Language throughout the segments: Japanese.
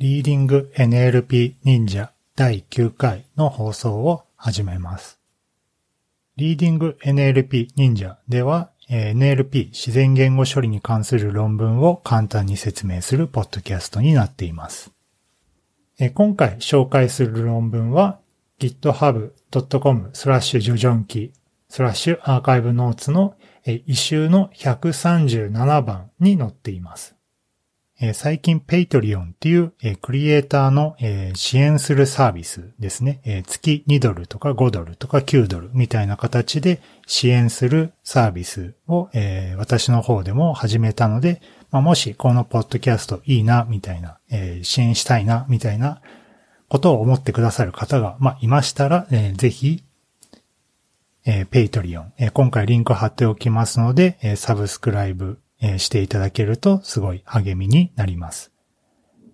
リーディング NLP 忍者第9回の放送を始めます。リーディング NLP 忍者では NLP 自然言語処理に関する論文を簡単に説明するポッドキャストになっています。今回紹介する論文は github.com スラッシュジョジョンキースラッシュアーカイブノーツの一周の137番に載っています。最近 Patreon っていうクリエイターの支援するサービスですね。月2ドルとか5ドルとか9ドルみたいな形で支援するサービスを私の方でも始めたので、もしこのポッドキャストいいなみたいな、支援したいなみたいなことを思ってくださる方がいましたら、ぜひ Patreon、今回リンク貼っておきますので、 subscribe えしていただけるとすごい励みになります。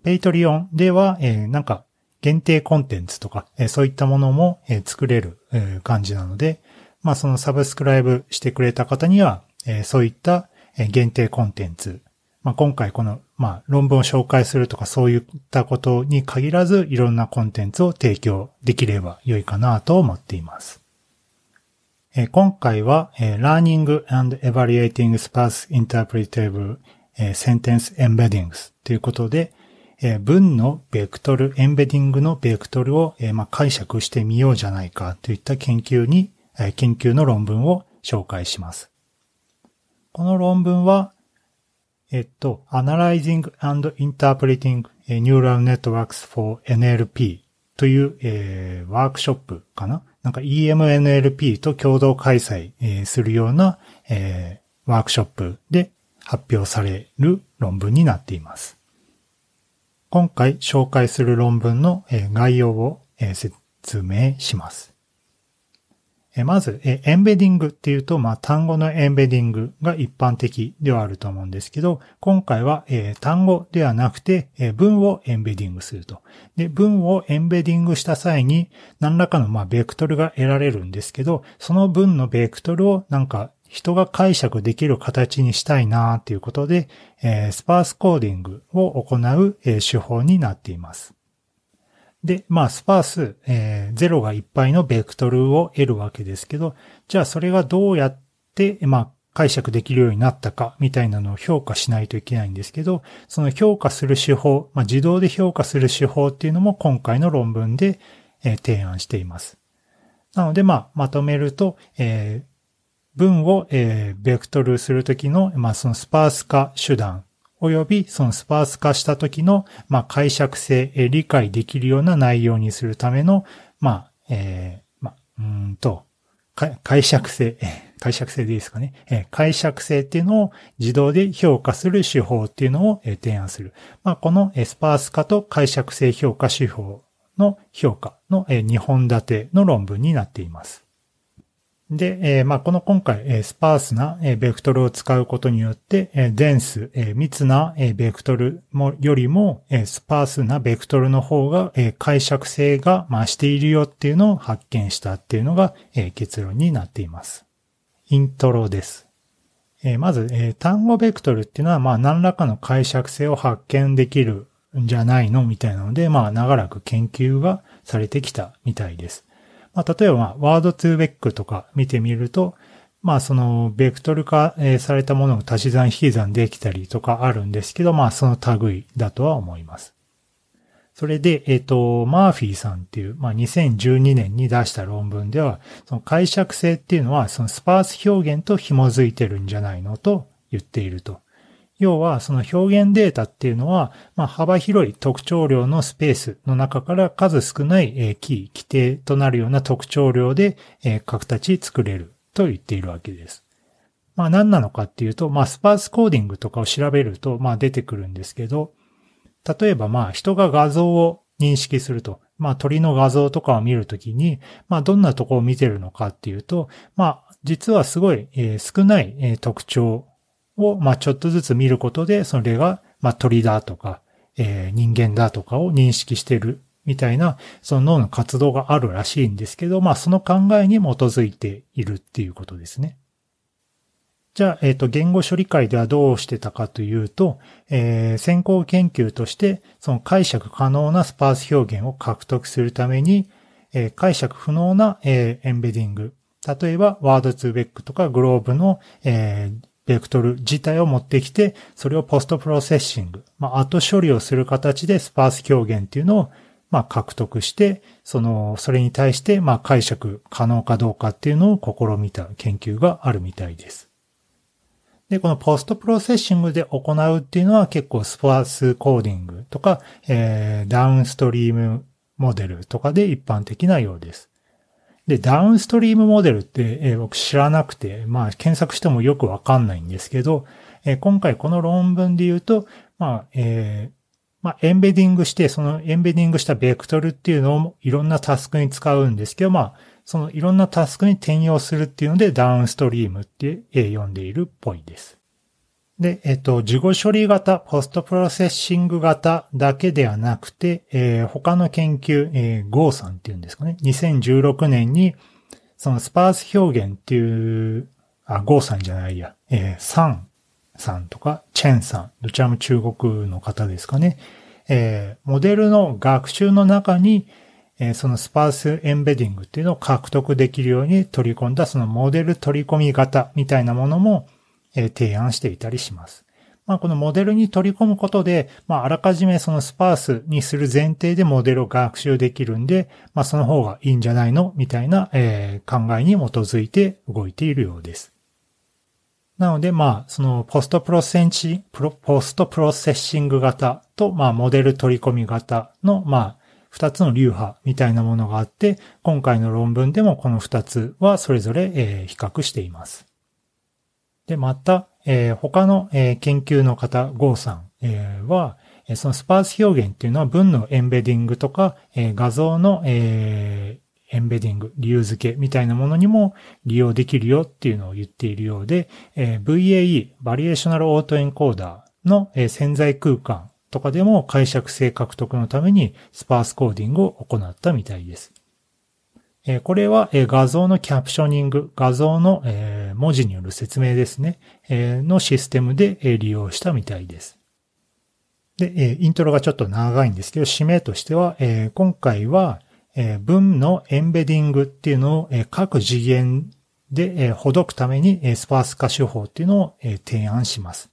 Patreon では、えなんか限定コンテンツとか、えそういったものも、え作れる、え感じなので、まあそのサブスクライブしてくれた方には、えそういった、限定コンテンツ、まあ今回この、まあ論文を紹介するとかそういったことに限らずいろんなコンテンツを提供できれば良いかなと思っています。今回は Learning and Evaluating Sparse Interpretable Sentence Embeddings ということで、文のベクトル、エンベディングのベクトルを解釈してみようじゃないかといった研究に、研究の論文を紹介します。この論文は、えっと、Analyzing and Interpreting Neural Networks for NLP という、えー、ワークショップかななんか EMNLP と共同開催、え、するような、えー、ワークショップで発表される論文になっています。今回紹介する論文の、概要を、説明します。まず、エンベディングっていうと、まあ、単語のエンベディングが一般的ではあると思うんですけど、今回は、え単語ではなくて、え文をエンベディングすると。で、文をエンベディングした際に、何らかの、まあ、ベクトルが得られるんですけど、その文のベクトルをなんか人が解釈できる形にしたいなっていうことで、えスパースコーディングを行う、え手法になっています。で、まあ、スパース、えー、0がいっぱいのベクトルを得るわけですけど、じゃあそれがどうやって、まあ、解釈できるようになったかみたいなのを評価しないといけないんですけど、その評価する手法、まあ、自動で評価する手法っていうのも今回の論文で、えー、提案しています。なので、まあ、まとめると、えー、文を、えー、ベクトルするときの、まあ、そのスパース化手段及びそのスパース化した時の、まあ、解釈性、え理解できるような内容にするための、まあ、えー、まあ、うんと、解釈性、解釈性でいいですかね。え解釈性っていうのを自動で評価する手法っていうのを、え提案する。まあ、この、えスパース化と解釈性評価手法の評価の、え2本立ての論文になっています。で、えー、まあ、この今回、えー、スパースな、えー、ベクトルを使うことによって、えー、デンス、えー、密な、えー、ベクトルもよりも、えー、スパースなベクトルの方が、えー、解釈性が増しているよっていうのを発見したっていうのが、えー、結論になっています。イントロです。えー、まず、えー、単語ベクトルっていうのは、まあ、何らかの解釈性を発見できるんじゃないのみたいなので、まあ、長らく研究がされてきたみたいです。まあ、例えば、ワードトゥーベックとか見てみると、まあ、その、ベクトル化されたものを足し算引き算できたりとかあるんですけど、まあ、その類だとは思います。それで、えっ、ー、と、マーフィーさんっていう、まあ、2012年に出した論文では、その解釈性っていうのは、そのスパース表現と紐づいてるんじゃないのと言っていると。要は、その表現データっていうのは、まあ、幅広い特徴量のスペースの中から数少ない、キー、規定となるような特徴量で、え形作れると言っているわけです。まあ、何なのかっていうと、まあ、スパースコーディングとかを調べると、まあ、出てくるんですけど、例えば、まあ、人が画像を認識すると。まあ、鳥の画像とかを見るときに、まあ、どんなとこを見てるのかっていうと、まあ、実はすごい、少ない、特徴を、まあ、ちょっとずつ見ることで、それが、まあ、鳥だとか、えー、人間だとかを認識してるみたいな、その脳の活動があるらしいんですけど、まあ、その考えに基づいているっていうことですね。じゃあ、えっ、と、言語処理会ではどうしてたかというと、えー、先行研究として、その解釈可能なスパース表現を獲得するために、えー、解釈不能な、えー、エンベディング。例えば、ワードツーベックとかグローブの、えー、ベクトル自体を持ってきて、それをポストプロセッシング、まあ、後処理をする形でスパース表現っていうのを、まあ、獲得して、その、それに対して、まあ、解釈可能かどうかっていうのを試みた研究があるみたいです。で、この post-processing で行うっていうのは結構 sparse coding とか、えー、 downstream model とかで一般的なようです。で、 downstream model って、えー、僕知らなくて、まあ検索してもよくわかんないんですけど、えー、今回この論文で言うと、まあ、えー、まあ、 embedding して、その embedding したベクトルっていうのをいろんなタスクに使うんですけど、まあ、そのいろんなタスクに転用するっていうので、 downstream って呼んでいるっぽいです。で、えっと、事後処理型、 post-processing 型だけではなくて、えー、他の研究、えー、ゴーさんっていうんですかね。2016年に、その sparse 表現っていう、あ、ゴーさんじゃないや、えー、サンさんとか、チェンさん、どちらも中国の方ですかね。えー、モデルの学習の中に、えー、その sparse embedding っていうのを獲得できるように取り込んだそのモデル取り込み型みたいなものも、え、提案していたりします。まあ、このモデルに取り込むことで、まあ、あらかじめそのスパースにする前提でモデルを学習できるんで、まあ、その方がいいんじゃないのみたいな、えー、考えに基づいて動いているようです。なので、まあ、そのポストプロセンチ、ポストプロセッシング型と、まあ、モデル取り込み型の、まあ、二つの流派みたいなものがあって、今回の論文でもこの二つはそれぞれ、えー、比較しています。で、また、えー、他の、えー、研究の方、ゴーさん、えー、は、そのスパース表現っていうのは文のエンベディングとか、えー、画像の、えー、エンベディング、理由付けみたいなものにも利用できるよっていうのを言っているようで、えー、VAE、バリエーショナルオートエンコーダーの、えー、潜在空間とかでも解釈性獲得のためにスパースコーディングを行ったみたいです。えこれはえ画像のキャプショニング、画像のえ文字による説明ですね、のシステムで利用したみたいです。で、イントロがちょっと長いんですけど、締めとしては、今回は文のエンベディングっていうのを各次元でほどくためにスパース化手法っていうのを提案します。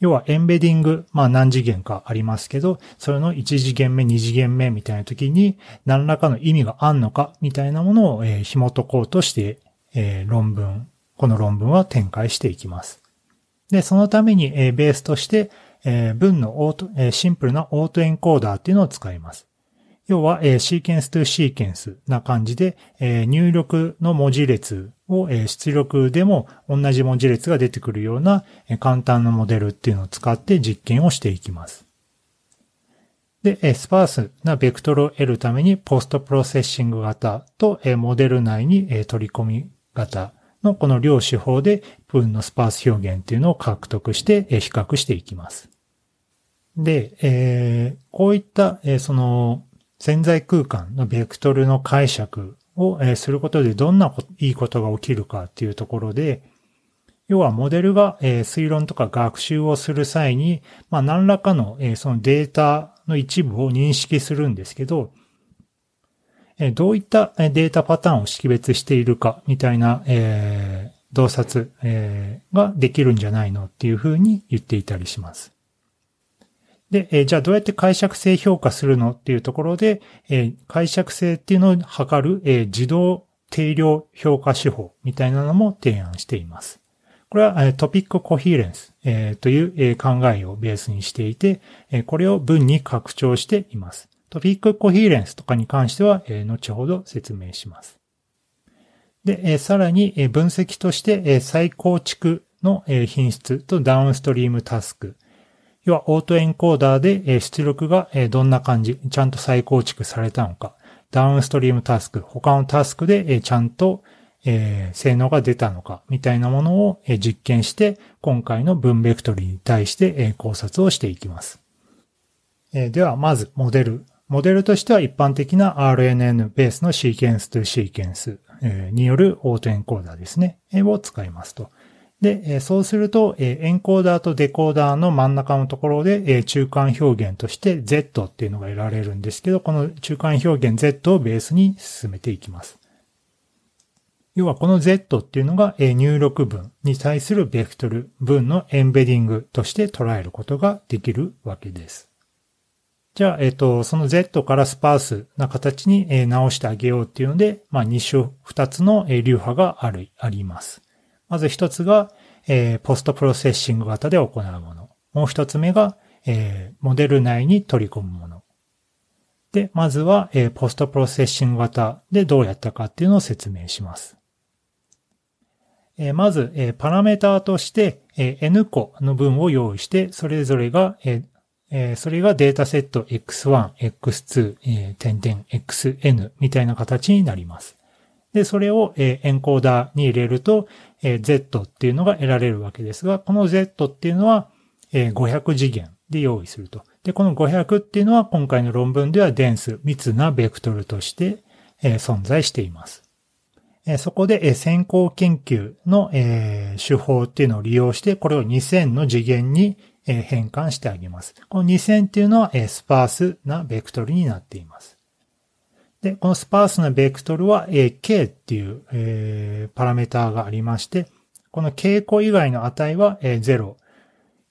要はエンベディング、まあ何次元かありますけど、それの1次元目、2次元目みたいな時に何らかの意味があんのかみたいなものを、え、紐解こうとして、え、論文、この論文は展開していきます。で、そのために、え、ベースとして、え、文のオート、え、シンプルなオートエンコーダーっていうのを使います。要は、え、シーケンストゥシーケンスな感じで、え、入力の文字列を、え、出力でも同じ文字列が出てくるような、え、簡単なモデルっていうのを使って実験をしていきます。で、え、スパースなベクトルを得るためにポストプロセッシング型と、え、モデル内に、え、取り込み型のこの両手法で文のスパース表現っていうのを獲得して、比較していきます。で、えー、こういった、えー、その潜在空間のベクトルの解釈をえすることでどんないいことが起きるかっていうところで、要はモデルがえ推論とか学習をする際に、まあ何らかのえそのデータの一部を認識するんですけど、どういったデータパターンを識別しているかみたいなえ洞察えができるんじゃないのっていうふうに言っていたりします。で、えー、じゃあどうやって解釈性評価するのっていうところで、え、解釈性っていうのを測る、え、自動定量評価手法みたいなのも提案しています。これは、トピックコヒーレンス、という、考えをベースにしていて、これを文に拡張しています。トピックコヒーレンスとかに関しては、え、後ほど説明します。で、え、さらに、え、分析として、え、再構築の、え、品質とダウンストリームタスク、要はオートエンコーダーで出力がどんな感じ、ちゃんと再構築されたのか、ダウンストリームタスク、他のタスクでちゃんと性能が出たのか、みたいなものを実験して、今回の分ベクトルに対して考察をしていきます。では、まず、モデル。モデルとしては一般的な RNN ベースのシーケンスとシーケンスによるオートエンコーダーですね。を使いますと。で、そうすると、エンコーダーとデコーダーの真ん中のところで、中間表現として Z っていうのが得られるんですけど、この中間表現 Z をベースに進めていきます。要はこの Z っていうのが入力文に対するベクトル文のエンベディングとして捉えることができるわけです。じゃあ、えっ、と、その Z からスパースな形に直してあげようっていうので、まあ、2種、2つの流派がある、あります。まず一つが、えー、ポストプロセッシング型で行うもの。もう一つ目が、えー、モデル内に取り込むもの。で、まずは、えー、ポストプロセッシング型でどうやったかっていうのを説明します。えー、まず、えー、パラメーターとして、えー、n 個の分を用意して、それぞれが、えーえー、それがデータセット x1、x2、えー、点々 xn みたいな形になります。で、それを、えエンコーダーに入れると、え Z っていうのが得られるわけですが、この Z っていうのは、え500次元で用意すると。で、この500っていうのは今回の論文ではデンス、密なベクトルとして、え存在しています。えそこで、え先行研究の、え手法っていうのを利用して、これを2000の次元に、え変換してあげます。この2000っていうのは、えスパースなベクトルになっています。で、このスパースなベクトルは、え、K っていう、え、パラメーターがありまして、この傾向以外の値は、え、0。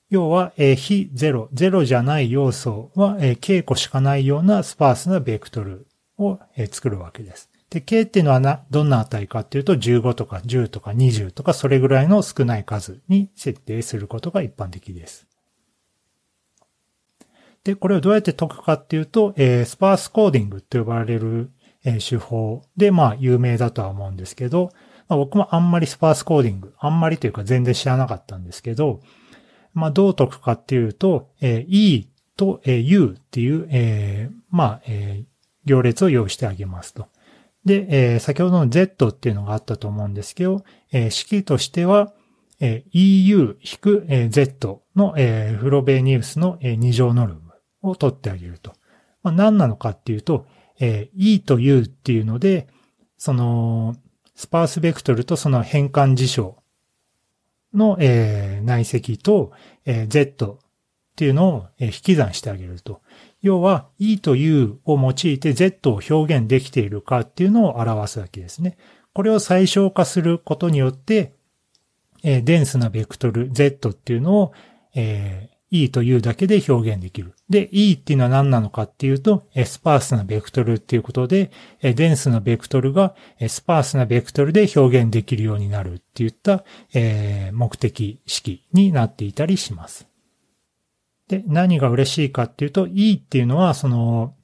要は、え、非0、0じゃない要素は、えー、K 個しかないようなスパースなベクトルを、え、作るわけです。で、K っていうのはな、どんな値かっていうと、15とか10とか20とか、それぐらいの少ない数に設定することが一般的です。で、これをどうやって解くかっていうと、えー、スパースコーディングと呼ばれる、え、手法で、まあ、有名だとは思うんですけど、まあ、僕もあんまりスパースコーディング、あんまりというか全然知らなかったんですけど、まあ、どう解くかっていうと、えー、E と、えー、U っていう、えー、まあ、えー、行列を用意してあげますと。で、えー、先ほどの Z っていうのがあったと思うんですけど、えー、式としては、えー、EU-Z の、えー、フロベニウスの、えー、2乗ノルム。を取ってあげると。まあ、何なのかっていうと、えー、E と U っていうので、その、スパースベクトルとその変換事象の、えー、内積と、えー、Z っていうのを、引き算してあげると。要は E と U を用いて Z を表現できているかっていうのを表すわけですね。これを最小化することによって、えー、デンスなベクトル Z っていうのを、えー、E というだけで表現できる。で、E っていうのは何なのかっていうと、スパースなベクトルっていうことで、デンスなベクトルがスパースなベクトルで表現できるようになるっていったえ目的式になっていたりします。で、何が嬉しいかっていうと、E っていうのはその、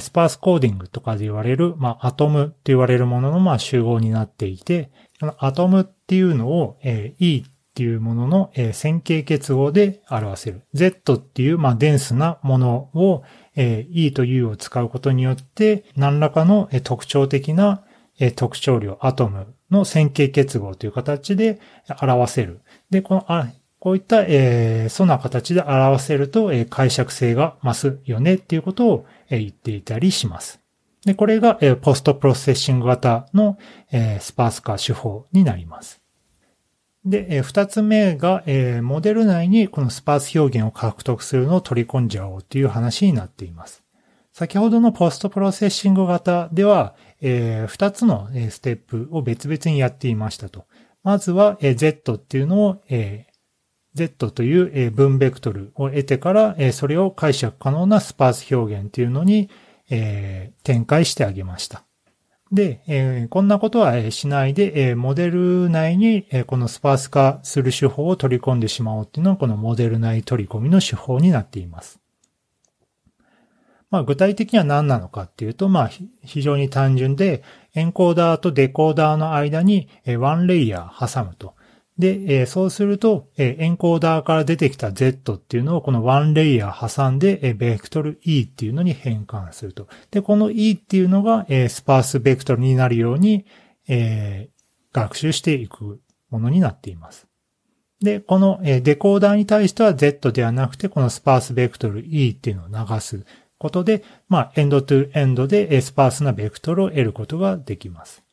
スパースコーディングとかで言われる、まあ、アトムって言われるものの、まあ、集合になっていて、このアトムっていうのを、え E っっていうものの、えー、線形結合で表せる。Z っていう、まあ、デンスなものを、えー、E と U を使うことによって、何らかの、えー、特徴的な、えー、特徴量、アトムの線形結合という形で表せる。で、この、あこういった、えー、そんな形で表せると、えー、解釈性が増すよねっていうことを、えー、言っていたりします。で、これが、えー、ポストプロセッシング型の、えー、スパース化手法になります。で、二つ目が、モデル内にこのスパース表現を獲得するのを取り込んじゃおうという話になっています。先ほどのポストプロセッシング型では、二つのステップを別々にやっていましたと。まずは、Z っていうのを、Z という、分ベクトルを得てから、それを解釈可能なスパース表現っていうのに、展開してあげました。で、えー、こんなことはしないで、えー、モデル内に、えー、このスパース化する手法を取り込んでしまおうっていうのは、このモデル内取り込みの手法になっています。まあ、具体的には何なのかっていうと、まあ、非常に単純で、エンコーダーとデコーダーの間にワンレイヤー挟むと。で、えそうすると、えエンコーダーから出てきた Z っていうのをこのワンレイヤー挟んで、えベクトル E っていうのに変換すると。で、この E っていうのが、えスパースベクトルになるように、え学習していくものになっています。で、このデコーダーに対しては Z ではなくて、このスパースベクトル E っていうのを流すことで、まあ、 end-to-end で sparse なベクトルを得ることができます。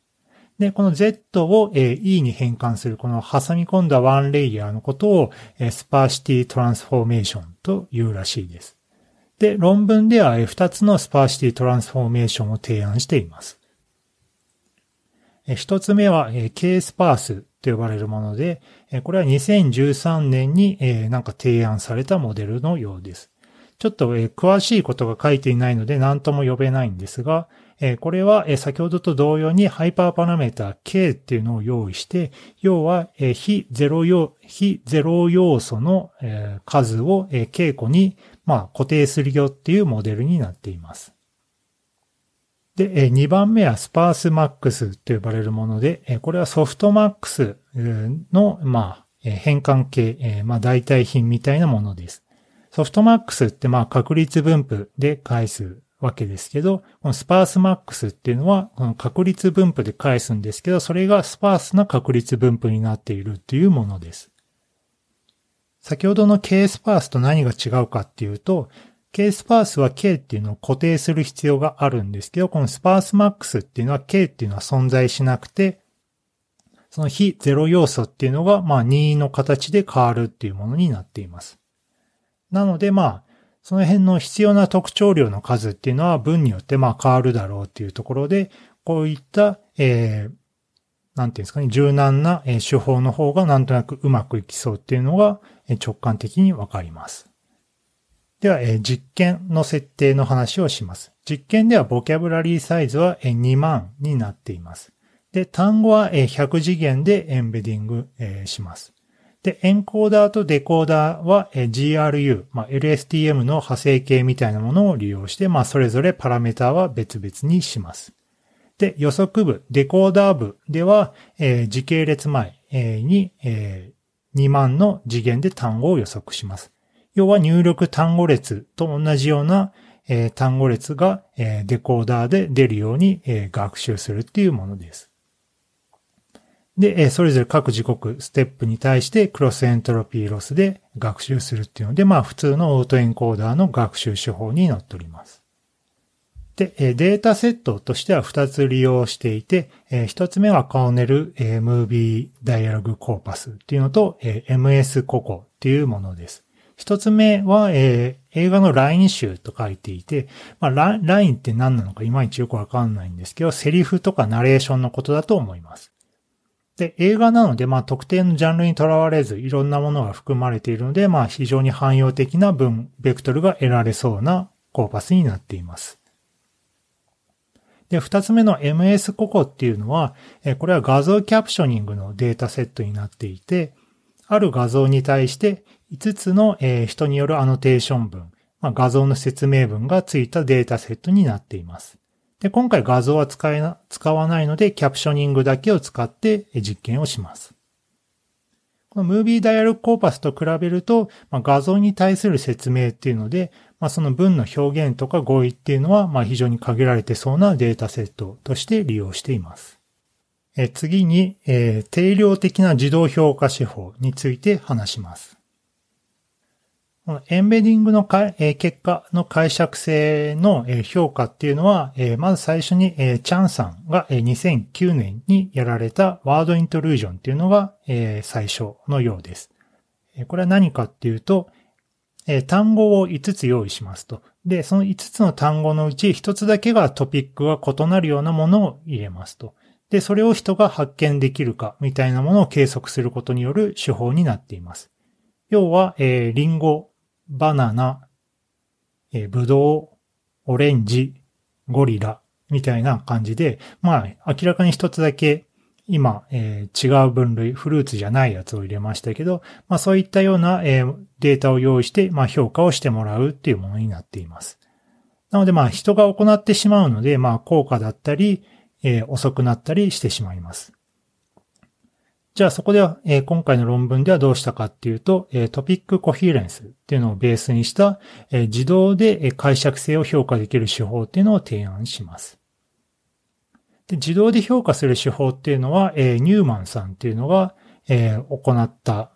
で、この Z を、え E に変換するこの挟み込んだ one layer のことを、え sparsity transformation というらしいです。で、論文では2つの sparsity transformation を提案しています。1つ目は K スパースと呼ばれるもので、これは2013年になんか提案されたモデルのようです。ちょっと詳しいことが書いていないので何とも呼べないんですが、これは先ほどと同様にハイパーパラメータ K っていうのを用意して、要は非ゼロ要非ゼロ要素の数を稽古にま固定するよっていうモデルになっています。で、2番目はスパースマックスと呼ばれるもので、これはソフトマックスの、まあ、変換系、まあ、代替品みたいなものです。softmax ってまあ確率分布で返すわけですけど、この sparsemax っていうのは、この確率分布で返すんですけど、それが sparse な確率分布になっているっていうものです。先ほどの K スパースと何が違うかっていうと、K sparse は K っていうのを固定する必要があるんですけど、この sparsemax っていうのは K っていうのは存在しなくて、その非ゼロ要素っていうのが、まあ任意の形で変わるっていうものになっています。なのでまあ、その辺の必要な特徴量の数っていうのは文によってまあ変わるだろうっていうところで、こういった、えー、なんていうんですかね、柔軟な手法の方がなんとなくうまくいきそうっていうのが直感的にわかります。では、実験の設定の話をします。実験ではボキャブラリーサイズは2万になっています。で、単語は100次元でエンベディングします。で、エンコーダーとデコーダーは GRU、まあ、LSTM の派生形みたいなものを利用して、まあ、それぞれパラメータは別々にします。で、予測部、デコーダー部では、えー、時系列前、に、えー、2万の次元で単語を予測します。要は入力単語列と同じような、えー、単語列が、えー、デコーダーで出るように、えー、学習するっていうものです。で、それぞれ各時刻、ステップに対してクロスエントロピーロスで学習するっていうので、まあ普通のオートエンコーダーの学習手法になっております。で、データセットとしては2つ利用していて、1つ目はカーネルムービーダイアログコーパスっていうのと MS ココっていうものです。1つ目は、映画のライン集と書いていて、まあ、ラインって何なのかいまいちよくわかんないんですけど、セリフとかナレーションのことだと思います。で、映画なので、まあ、特定のジャンルにとらわれず、いろんなものが含まれているので、まあ、非常に汎用的な分、ベクトルが得られそうなコーパスになっています。で、二つ目の MS ココっていうのは、これは画像キャプショニングのデータセットになっていて、ある画像に対して5つの人によるアノテーション文、ま、画像の説明文がついたデータセットになっています。で、今回画像は使えな、使わないので、キャプショニングだけを使って実験をします。このムービーダイアログコーパスと比べると、まあ、画像に対する説明っていうので、まあ、その文の表現とか語彙っていうのは、まあ、非常に限られてそうなデータセットとして利用しています。え次に、えー、定量的な自動評価手法について話します。エンベディングの結果の解釈性の評価っていうのは、まず最初にチャンさんが2009年にやられたワードイントルージョンっていうのが最初のようです。これは何かっていうと、単語を5つ用意しますと。で、その5つの単語のうち1つだけがトピックが異なるようなものを入れますと。で、それを人が発見できるかみたいなものを計測することによる手法になっています。要は、えー、リンゴバナナ、えー、ブドウ、オレンジ、ゴリラ、みたいな感じで、まあ、明らかに一つだけ今、えー、違う分類、フルーツじゃないやつを入れましたけど、まあそういったような、えー、データを用意して、まあ評価をしてもらうっていうものになっています。なのでまあ人が行ってしまうので、まあ効果だったり、えー、遅くなったりしてしまいます。じゃあそこでは、えー、今回の論文ではどうしたかっていうと、えー、トピックコヒーレンスっていうのをベースにした、えー、自動で解釈性を評価できる手法っていうのを提案します。で自動で評価する手法っていうのは、えー、ニューマンさんっていうのが、えー、行った、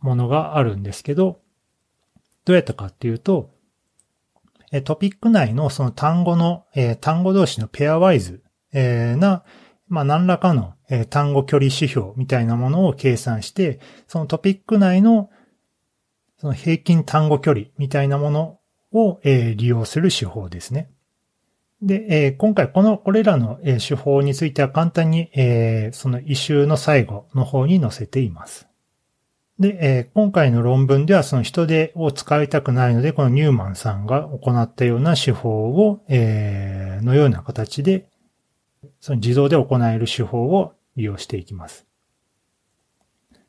ものがあるんですけど、どうやったかっていうと、えトピック内のその単語の、えー、単語同士のペアワイズ、えー、な、まあ、何らかのえー、単語距離指標みたいなものを計算して、そのトピック内のその平均単語距離みたいなものを、えー、利用する手法ですね。で、えー、今回この、これらの、え、手法については簡単に、え、その一周の最後の方に載せています。で、え、今回の論文ではその人手を使いたくないので、このニューマンさんが行ったような手法を、え、のような形で、その自動で行える手法を利用していきます。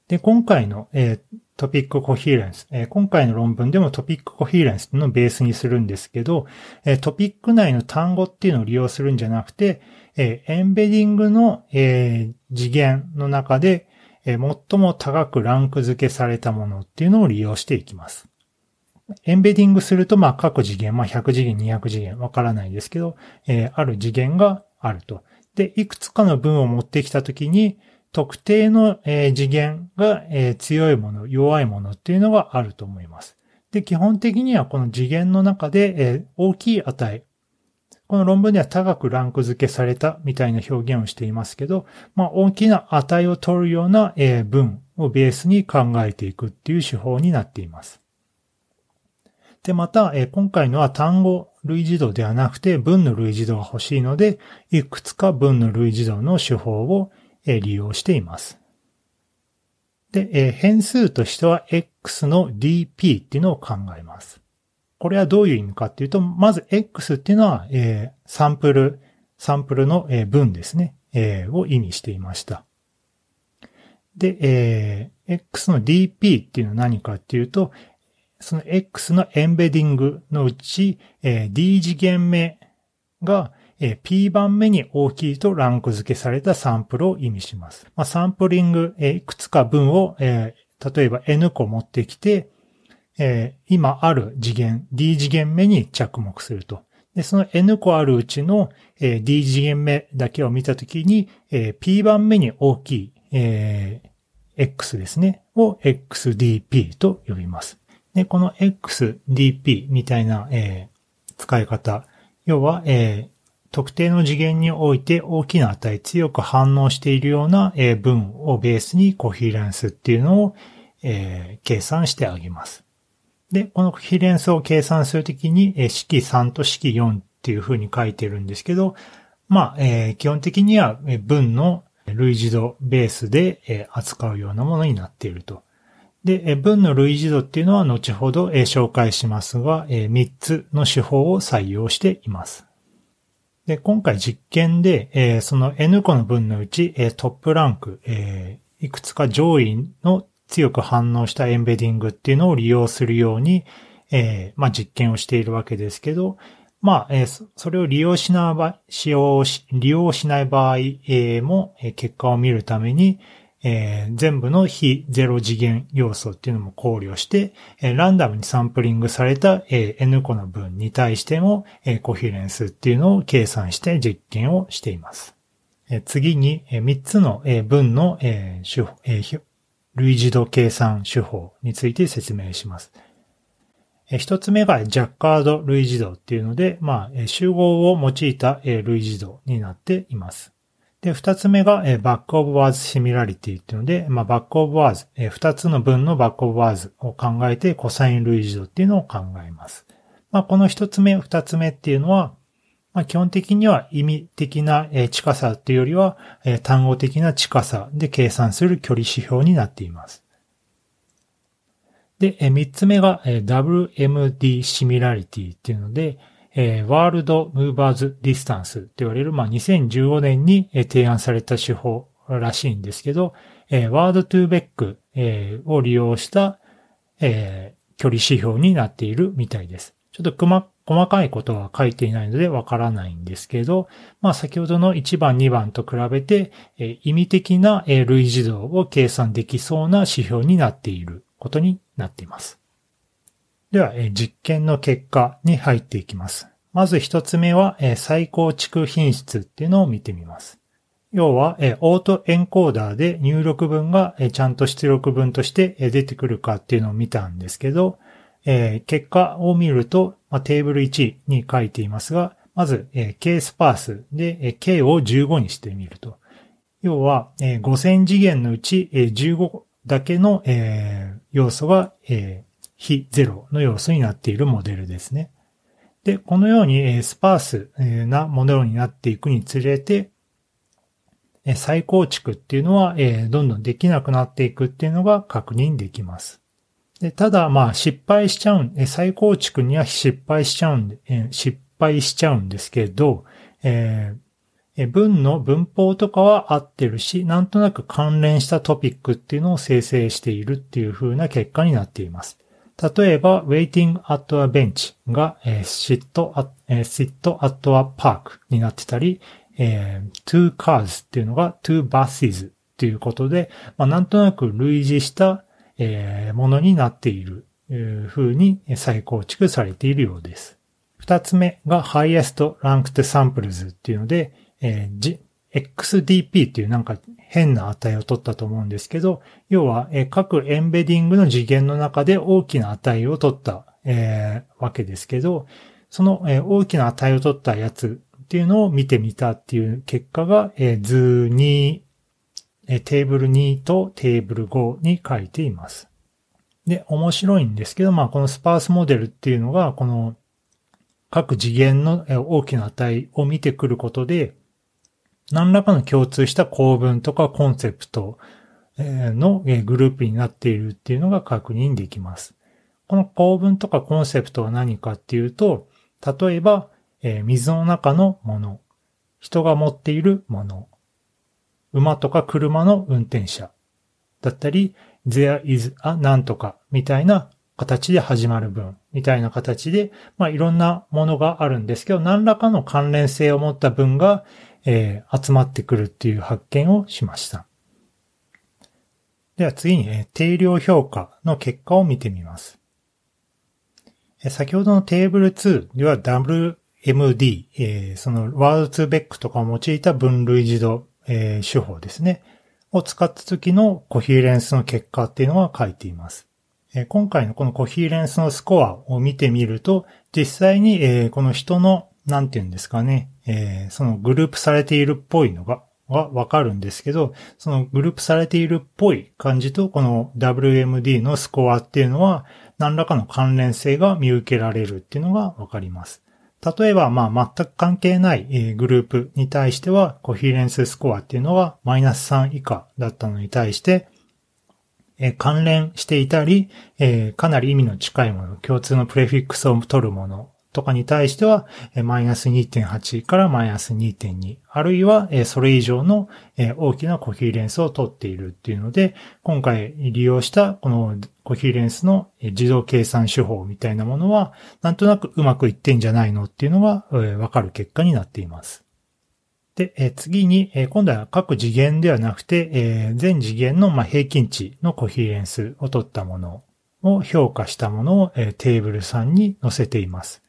で、今回の、えー、トピックコヒーレンス、えー、今回の論文でもトピックコヒーレンスのベースにするんですけど、えー、トピック内の単語っていうのを利用するんじゃなくて、え、エンベディングの、え、次元の中で、え、最も高くランク付けされたものっていうのを利用していきます。エンベディングすると、まあ、各次元、まあ、100次元、200次元、わからないですけど、え、ある次元があると。で、いくつかの文を持ってきたときに、特定の、次元が、強いもの、弱いものっていうのがあると思います。で、基本的にはこの次元の中で、大きい値、この論文では高くランク付けされたみたいな表現をしていますけど、まあ、大きな値を取るような文をベースに考えていくっていう手法になっています。で、また、え今回のは単語類似度ではなくて文の類似度が欲しいので、いくつか文の類似度の手法をえ利用しています。で、え変数としては x の dp っていうのを考えます。これはどういう意味かっていうと、まず X っていうのは、え、サンプル、サンプルの、え、文ですね、え、を意味していました。で、えー、X の DP っていうのは何かっていうと、その X のエンベディングのうち、えー、D 次元目が、えー、P 番目に大きいとランク付けされたサンプルを意味します。まあ、サンプリング、えー、いくつか文を、えー、例えば N 個持ってきて、えー、今ある次元、D 次元目に着目すると。で、その N 個あるうちの、えー、D 次元目だけを見たときに、えー、P 番目に大きい、えー、X ですね、を XDP と呼びます。で、この XDP みたいな、えー、使い方、要は、えー、特定の次元において大きな値、強く反応しているような、えー、文をベースにコヒーレンスっていうのを、えー、計算してあげます。で、この比連数を計算するときに、え式3と式4っていう風に書いてるんですけど、まあ、えー、基本的には文の類似度ベースで、扱うようなものになっていると。で、文の類似度っていうのは後ほど、紹介しますが、3つの手法を採用しています。で、今回実験で、その N 個の文のうち、トップランク、いくつか上位の強く反応したエンベディングっていうのを利用するように、え、まあ、実験をしているわけですけど、まあ、え、それを利用しない場合、使用し、利用しない場合、も、結果を見るために、えー、全部の非ゼロ次元要素っていうのも考慮して、えー、ランダムにサンプリングされた、えー、N 個の分に対しても、え、コヒレンスっていうのを計算して実験をしています。え、次に、え、3つの、えー、文の、えー手え、類似度計算手法について説明します。一つ目が Jaccard 類似度っていうので、まあ、集合を用いた類似度になっています。で、二つ目が bag of words similarity っていうので、まあ、バックオブワーズ、二つの分のバックオブワーズを考えてコサイン類似度っていうのを考えます。まあ、この一つ目、二つ目っていうのは、まあ、基本的には意味的な近さっていうよりは単語的な近さで計算する距離指標になっています。で、三つ目が WMD Similarity っていうので、 Word Mover's Distance って言われる、まあ、2015年に提案された手法らしいんですけど、 word2vec を利用した距離指標になっているみたいです。ちょっと細かいことは書いていないのでわからないんですけど、まあ先ほどの1番、2番と比べて、え意味的な、類似度を計算できそうな指標になっていることになっています。では、実験の結果に入っていきます。まず一つ目は、再構築品質っていうのを見てみます。要は、オートエンコーダーで入力文が、ちゃんと出力文として、出てくるかっていうのを見たんですけど、結果を見ると、テーブル1に書いていますが、まず、えー、ケースパースで、K を15にしてみると。要は、5000次元のうち、15だけの、要素が、非ゼロの要素になっているモデルですね。で、このように、スパースなモデルになっていくにつれて、再構築っていうのは、どんどんできなくなっていくっていうのが確認できます。でただ、まあ、失敗しちゃうん、再構築には失敗しちゃうんで、失敗しちゃうんですけど、えー、文の文法とかは合ってるし、なんとなく関連したトピックっていうのを生成しているっていう風な結果になっています。例えば、waiting at a bench が、えー、sit at, えー、sit at a park になってたり、えー、two cars っていうのが two buses っていうことで、まあ、なんとなく類似した、えー、ものになっている、えー、風に再構築されているようです。二つ目が highest ranked samples っていうので、えー、XDP っていうなんか変な値を取ったと思うんですけど、要は、各エンベディングの次元の中で大きな値を取った、えー、わけですけど、その、大きな値を取ったやつっていうのを見てみたっていう結果が、えー、図2、テーブル2とテーブル5に書いています。で、面白いんですけど、まあ、このスパースモデルっていうのが、この各次元の大きな値を見てくることで、何らかの共通した構文とかコンセプトのグループになっているっていうのが確認できます。この構文とかコンセプトは何かっていうと、例えば、水の中のもの、人が持っているもの、馬とか車の運転者だったり、there is a なんとかみたいな形で始まる文みたいな形で、まあいろんなものがあるんですけど、何らかの関連性を持った文が、えー、集まってくるっていう発見をしました。では次に、えー、定量評価の結果を見てみます。えー、先ほどのテーブル2では WMD、えー、そのワードツーベックとかを用いた分類自動、えー、手法ですね。を使った時のコヒーレンスの結果っていうのが書いています。今回のこのコヒーレンスのスコアを見てみると、実際にこの人のなんて言うんですかね、えー、そのグループされているっぽいのが、はわかるんですけど、そのグループされているっぽい感じと、この WMD のスコアっていうのは、何らかの関連性が見受けられるっていうのがわかります。例えば、まあ、全く関係ないグループに対しては、コヒーレンススコアっていうのはマイナス3以下だったのに対して、関連していたり、かなり意味の近いもの、共通のプレフィックスを取るものとかに対しては、マイナス2.8からマイナス2.2、あるいはそれ以上の大きなコヒーレンスを取っているっていうので、今回利用したこのコヒーレンスの自動計算手法みたいなものは、なんとなくうまくいってんじゃないのっていうのがわかる結果になっています。で、次に、今度は各次元ではなくて、全次元の平均値のコヒーレンスを取ったものを評価したものをテーブル3に載せています。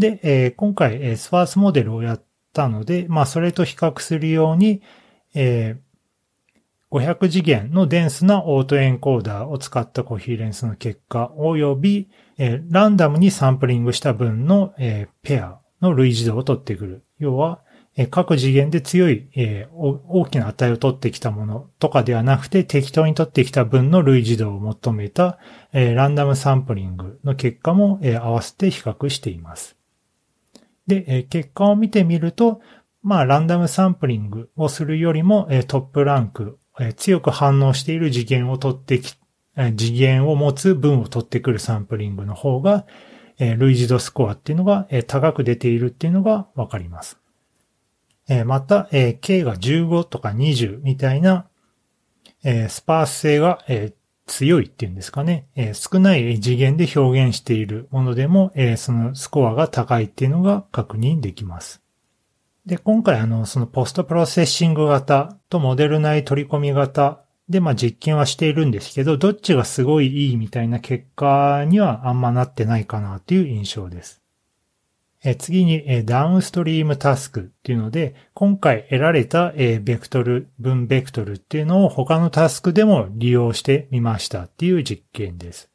で、えー、今回、えー、スパースモデルをやったので、まあ、それと比較するように、えー、500次元のデンスなオートエンコーダーを使ったコヒーレンスの結果及び、えー、ランダムにサンプリングした分の、えー、ペアの類似度を取ってくる。要は、えー、各次元で強い、えー、大きな値を取ってきたものとかではなくて適当に取ってきた分の類似度を求めた、えー、ランダムサンプリングの結果も、えー、合わせて比較しています。で、え結果を見てみると、まあ、ランダムサンプリングをするよりも、えトップランク、え強く反応している次元を取ってき、え次元を持つ分を取ってくるサンプリングの方が、え類似度スコアっていうのが、え高く出ているっていうのがわかります。えまた、え K が15とか20みたいな、えスパース性が、え強いっていうんですかね、えー、少ない次元で表現しているものでも、えー、そのスコアが高いっていうのが確認できます。で、今回あの、そのポストプロセッシング型とモデル内取り込み型で、まあ実験はしているんですけど、どっちがすごいいいみたいな結果にはあんまなってないかなっていう印象です。次に、ダウンストリームタスクっていうので、今回得られた、ベクトル、分ベクトルっていうのを他のタスクでも利用してみましたっていう実験です。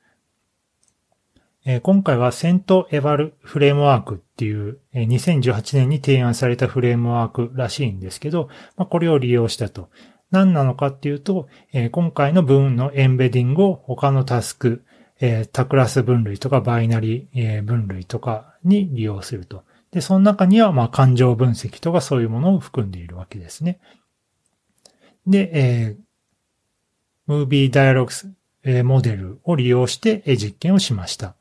今回はセントエバルフレームワークっていう、え2018年に提案されたフレームワークらしいんですけど、これを利用したと。何なのかっていうと、今回の文のエンベディングを他のタスク、え多クラス分類とかバイナリ、え分類とかに利用すると。で、その中には、まあ、感情分析とかそういうものを含んでいるわけですね。で、えー、ムービーダイアログス、えー、モデルを利用して、えー、実験をしました。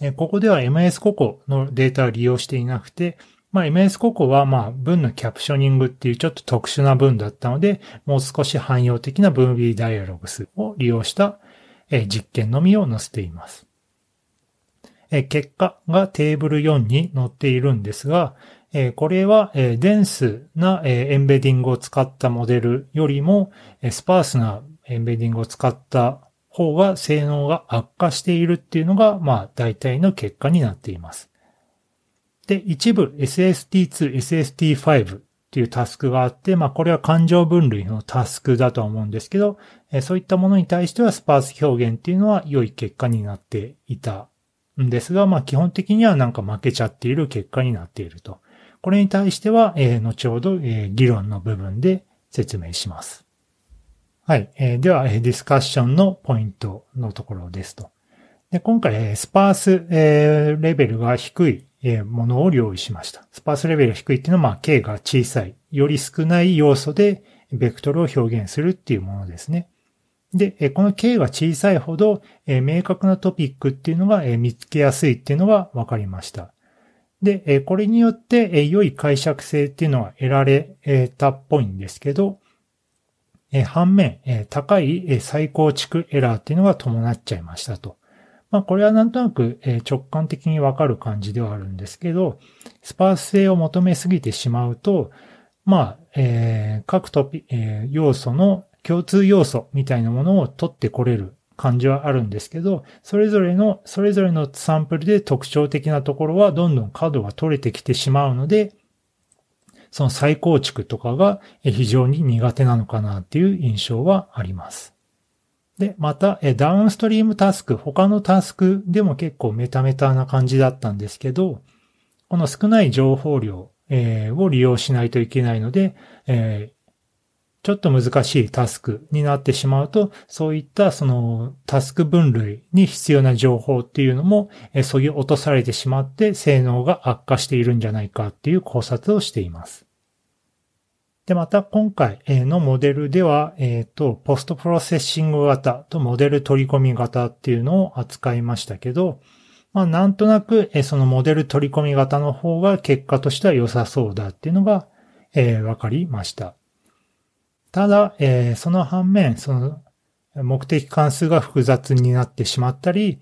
えー、ここでは MS ココのデータを利用していなくて、まあ、MS ココは、まあ、文のキャプショニングっていうちょっと特殊な文だったので、もう少し汎用的なムービーダイアログスを利用した、実験のみを載せています。結果がテーブル4に載っているんですが、これはデンスなエンベディングを使ったモデルよりもスパースなエンベディングを使った方が性能が悪化しているっていうのが、まあ大体の結果になっています。で、一部 SST2、SST5 っていうタスクがあって、まあこれは感情分類のタスクだと思うんですけど、そういったものに対してはスパース表現っていうのは良い結果になっていたんですが、まあ基本的にはなんか負けちゃっている結果になっていると。これに対しては、えー、後ほど、えー、議論の部分で説明します。はい。えー、では、ディスカッションのポイントのところですと。で今回、スパース、えー、レベルが低い、えー、ものを用意しました。スパースレベルが低いっていうのは、まあ、K が小さい、より少ない要素で、ベクトルを表現するっていうものですね。で、この K が小さいほど、明確なトピックっていうのが見つけやすいっていうのが分かりました。で、これによって良い解釈性っていうのは得られたっぽいんですけど、反面、高い再構築エラーっていうのが伴っちゃいましたと。まあこれはなんとなく直感的にわかる感じではあるんですけど、スパース性を求めすぎてしまうと、まあ、えー、各トピ、えー、要素の共通要素みたいなものを取ってこれる感じはあるんですけど、それぞれの、それぞれのサンプルで特徴的なところはどんどん角が取れてきてしまうので、その再構築とかが非常に苦手なのかなっていう印象はあります。で、また、ダウンストリームタスク、他のタスクでも結構メタメタな感じだったんですけど、この少ない情報量、えを利用しないといけないので、えちょっと難しいタスクになってしまうと、そういったそのタスク分類に必要な情報っていうのも、そぎ落とされてしまって性能が悪化しているんじゃないかっていう考察をしています。で、また今回のモデルでは、えっ、ー、と、 post-processing 型とモデル取り込み型っていうのを扱いましたけど、まあなんとなくそのモデル取り込み型の方が結果としては良さそうだっていうのが、えー、わかりました。ただ、えー、その反面、その目的関数が複雑になってしまったり、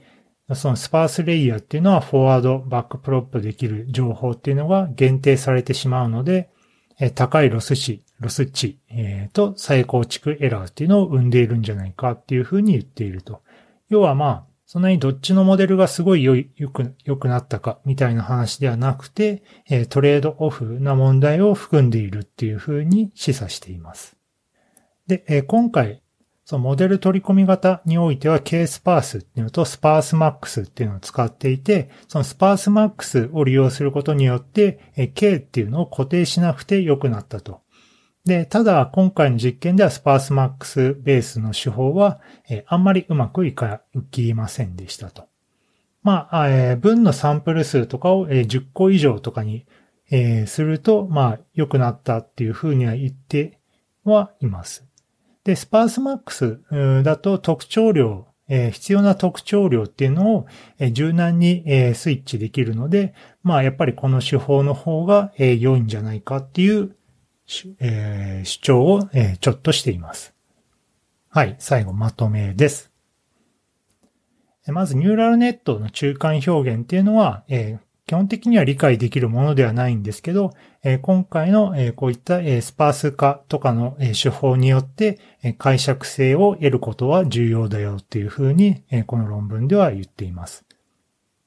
その sparse layer っていうのは forward、backprop できる情報っていうのが限定されてしまうので、え、高いロス値、ロス値、えー、と再構築エラーっていうのを生んでいるんじゃないかっていうふうに言っていると。要はまあ、そんなにどっちのモデルがすごい良、く、良くなったかみたいな話ではなくて、え、トレードオフな問題を含んでいるっていうふうに示唆しています。で、え、今回、そのモデル取り込み型においては K スパースっていうのと sparsemax っていうのを使っていて、その sparsemax を利用することによって、K っていうのを固定しなくて良くなったと。で、ただ今回の実験ではスパースマックスベースの手法は、あんまりうまくいか、いきませんでしたと。まあ、えー、文のサンプル数とかを、10個以上とかに、え、すると、まあ、良くなったっていうふうには言ってはいます。で、スパースマックスだと特徴量、えー、必要な特徴量っていうのを、え、柔軟に、え、スイッチできるので、まあやっぱりこの手法の方が、え、良いんじゃないかっていう、えー、主張を、え、ちょっとしています。はい、最後まとめです。まずニューラルネットの中間表現っていうのは、えー、基本的には理解できるものではないんですけど、今回のこういったスパース化とかの手法によって解釈性を得ることは重要だよっていうふうにこの論文では言っています。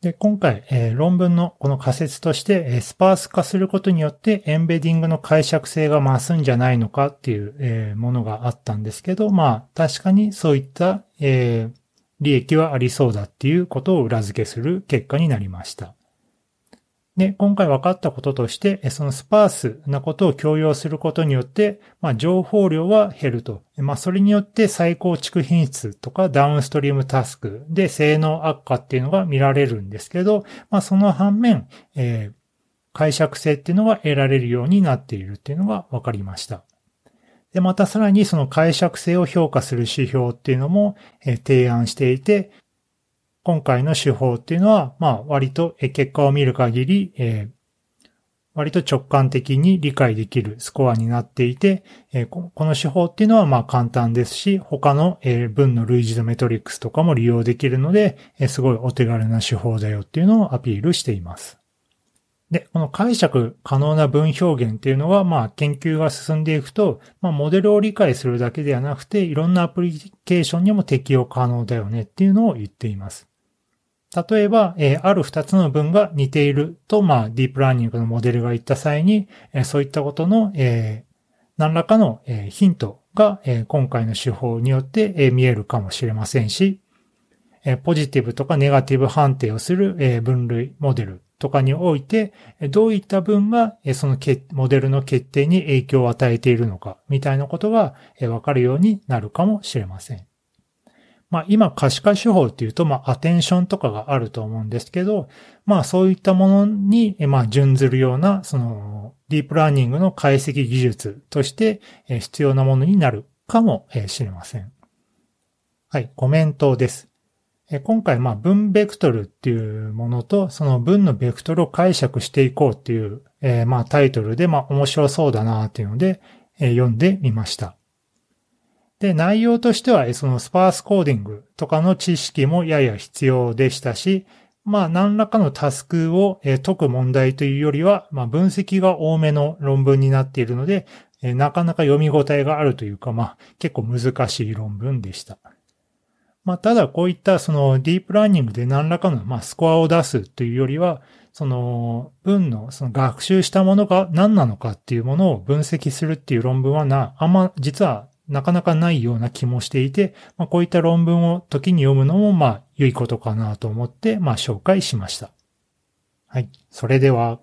で今回、論文のこの仮説として、スパース化することによってエンベディングの解釈性が増すんじゃないのかっていう、ものがあったんですけど、まあ確かにそういった、利益はありそうだっていうことを裏付けする結果になりました。で、今回分かったこととして、そのスパースなことを強要することによって、まあ、情報量は減ると。まあ、それによって再構築品質とかダウンストリームタスクで性能悪化っていうのが見られるんですけど、まあ、その反面、えー、解釈性っていうのが得られるようになっているっていうのが分かりました。で、またさらにその解釈性を評価する指標っていうのも、え提案していて、今回の手法っていうのは、まあ割とえ結果を見る限り、えー、割と直感的に理解できるスコアになっていて、え、この手法っていうのはまあ簡単ですし、他の、え、文の類似度メトリックスとかも利用できるので、え、すごいお手軽な手法だよっていうのをアピールしています。で、この解釈可能な文表現っていうのは、まあ、研究が進んでいくと、まあ、モデルを理解するだけではなくて、いろんなアプリケーションにも適用可能だよねっていうのを言っています。例えば、え、ある二つの文が似ていると、まあ、ディープラーニングのモデルが言った際に、え、そういったことの、え、何らかの、え、ヒントが、え、今回の手法によって、え、見えるかもしれませんし、え、ポジティブとかネガティブ判定をする、え、分類モデルとかにおいて、どういった文が、そのモデルの決定に影響を与えているのか、みたいなことがわかるようになるかもしれません。まあ今可視化手法っていうと、まあアテンションとかがあると思うんですけど、まあそういったものに、まあ準ずるような、そのディープラーニングの解析技術として必要なものになるかもしれません。はい、コメントです。今回、まあ、文ベクトルっていうものと、その文のベクトルを解釈していこうっていう、え、まあ、タイトルで、まあ、面白そうだなっていうので、え、読んでみました。で、内容としては、そのスパースコーディングとかの知識もやや必要でしたし、まあ、何らかのタスクを解く問題というよりは、まあ、分析が多めの論文になっているので、なかなか読み応えがあるというか、まあ、結構難しい論文でした。まあ、ただこういったそのディープラーニングで何らかの、まあ、スコアを出すというよりは、その文のその学習したものが何なのかっていうものを分析するっていう論文はな、あんま実はなかなかないような気もしていて、まあ、こういった論文を時に読むのも、まあ、良いことかなと思って、まあ、紹介しました。はい。それでは。